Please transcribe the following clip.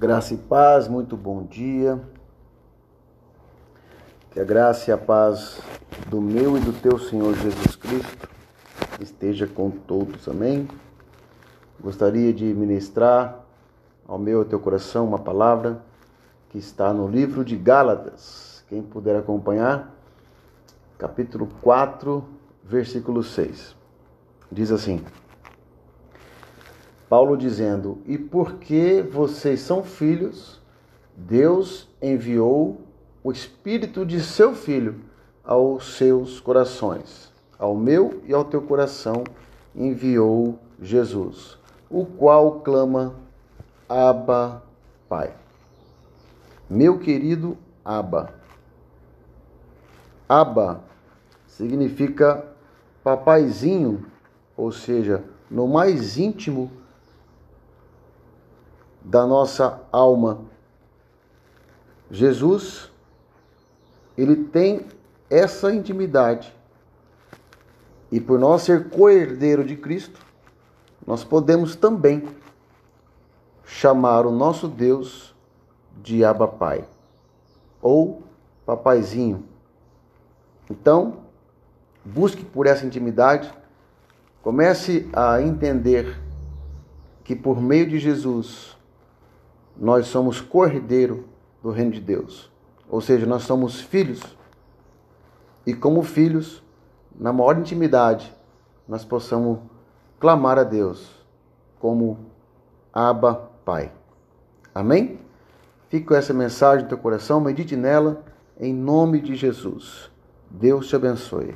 Graça e paz, muito bom dia. Que a graça e a paz do meu e do teu Senhor Jesus Cristo esteja com todos, amém? Gostaria de ministrar ao meu e ao teu coração uma palavra que está no livro de Gálatas. Quem puder acompanhar, capítulo 4, versículo 6. Diz assim: Paulo dizendo: E porque vocês são filhos, Deus enviou o Espírito de seu Filho aos seus corações. Ao meu e ao teu coração enviou Jesus, o qual clama: Abba, Pai. Meu querido Abba. Abba significa papaizinho, ou seja, no mais íntimo da nossa alma. Jesus, ele tem essa intimidade. E por nós ser co-herdeiro de Cristo, nós podemos também chamar o nosso Deus de Abba Pai ou Papaizinho. Então, busque por essa intimidade, comece a entender que por meio de Jesus nós somos cordeiro do reino de Deus. Ou seja, nós somos filhos. E como filhos, na maior intimidade, nós possamos clamar a Deus como Abba Pai. Amém? Fique com essa mensagem no teu coração, medite nela, em nome de Jesus. Deus te abençoe.